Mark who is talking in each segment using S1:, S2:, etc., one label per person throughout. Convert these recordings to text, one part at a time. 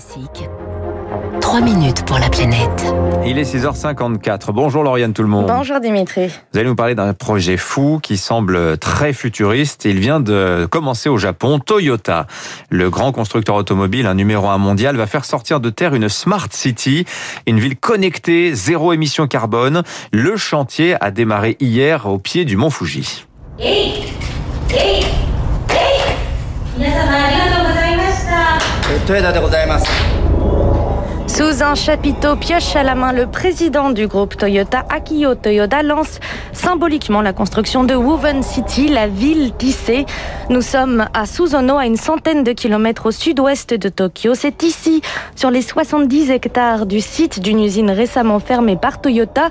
S1: Classique. 3 minutes pour la planète.
S2: Il est 6h54. Bonjour Lauriane tout le monde.
S3: Bonjour Dimitri.
S2: Vous allez nous parler d'un projet fou qui semble très futuriste. Il vient de commencer au Japon. Toyota, le grand constructeur automobile, un numéro un mondial, va faire sortir de terre une Smart City, une ville connectée, zéro émission carbone. Le chantier a démarré hier au pied du mont Fuji.
S4: Hey! Hey!
S3: Sous un chapiteau pioche à la main, le président du groupe Toyota, Akio Toyoda, lance symboliquement la construction de Woven City, la ville tissée. Nous sommes à Suzono, à une centaine de kilomètres au sud-ouest de Tokyo. C'est ici, sur les 70 hectares du site d'une usine récemment fermée par Toyota,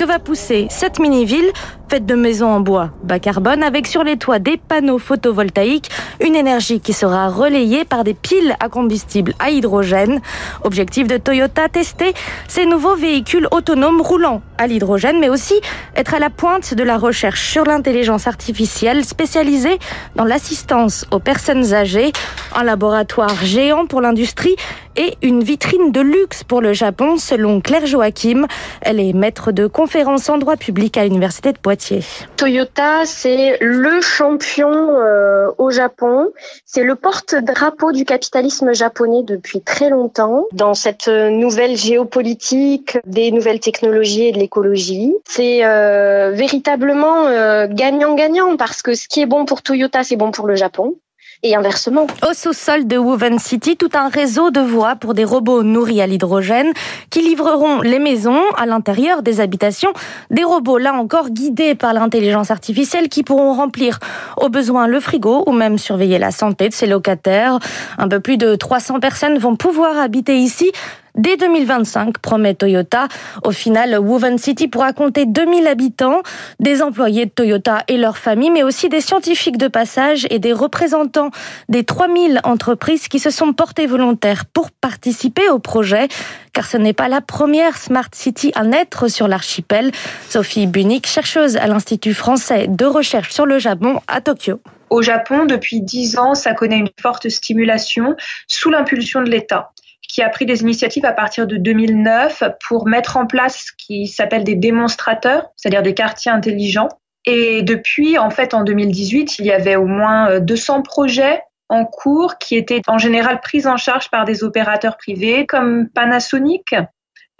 S3: que va pousser cette mini-ville faite de maisons en bois bas carbone avec sur les toits des panneaux photovoltaïques, une énergie qui sera relayée par des piles à combustible à hydrogène. Objectif de Toyota, tester ces nouveaux véhicules autonomes roulant à l'hydrogène, mais aussi être à la pointe de la recherche sur l'intelligence artificielle spécialisée dans l'assistance aux personnes âgées, un laboratoire géant pour l'industrie et une vitrine de luxe pour le Japon, selon Claire Joachim. Elle est maître de conférences en droit public à l'Université de Poitiers.
S5: Toyota, c'est le champion euh, au Japon. C'est le porte-drapeau du capitalisme japonais depuis très longtemps. Dans cette euh, nouvelle géopolitique, des nouvelles technologies et de l'écologie, c'est euh, véritablement euh, gagnant-gagnant parce que ce qui est bon pour Toyota, c'est bon pour le Japon. Et inversement.
S3: Au sous-sol de Woven City, tout un réseau de voies pour des robots nourris à l'hydrogène qui livreront les maisons à l'intérieur des habitations. Des robots, là encore, guidés par l'intelligence artificielle qui pourront remplir au besoin le frigo ou même surveiller la santé de ses locataires. Un peu plus de 300 personnes vont pouvoir habiter ici Dès 2025, promet Toyota. Au final, Woven City pourra compter 2000 habitants, des employés de Toyota et leurs familles, mais aussi des scientifiques de passage et des représentants des 3000 entreprises qui se sont portés volontaires pour participer au projet, car ce n'est pas la première Smart City à naître sur l'archipel. Sophie Bunic, chercheuse à l'Institut français de recherche sur le Japon à Tokyo.
S6: Au Japon, depuis 10 ans, ça connaît une forte stimulation sous l'impulsion de l'État qui a pris des initiatives à partir de 2009 pour mettre en place ce qui s'appelle des démonstrateurs, c'est-à-dire des quartiers intelligents. Et depuis, en fait, en 2018, il y avait au moins 200 projets en cours qui étaient en général pris en charge par des opérateurs privés comme Panasonic, euh,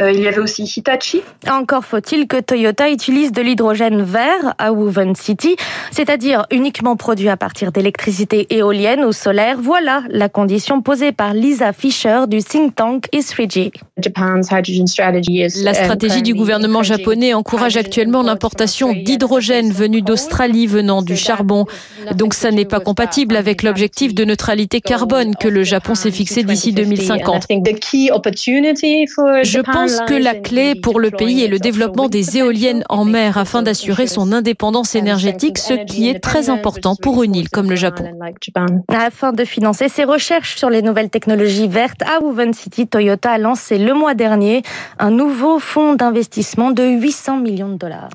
S6: il y avait aussi Hitachi.
S3: Encore faut-il que Toyota utilise de l'hydrogène vert à Woven City, c'est-à-dire uniquement produit à partir d'électricité éolienne ou solaire. Voilà la condition posée par Lisa Fisher du think tank E3G.
S7: La stratégie du gouvernement japonais encourage actuellement l'importation d'hydrogène venu d'Australie venant du charbon. Donc ça n'est pas compatible avec l'objectif de neutralité carbone que le Japon s'est fixé d'ici 2050. Je pense que la clé pour le pays est le développement des éoliennes en mer afin d'assurer son indépendance énergétique, ce qui est très important pour une île comme le Japon.
S3: Afin de financer ses recherches sur les nouvelles technologies vertes à Woven City, Toyota a lancé le mois dernier un nouveau fonds d'investissement de 800 millions de dollars.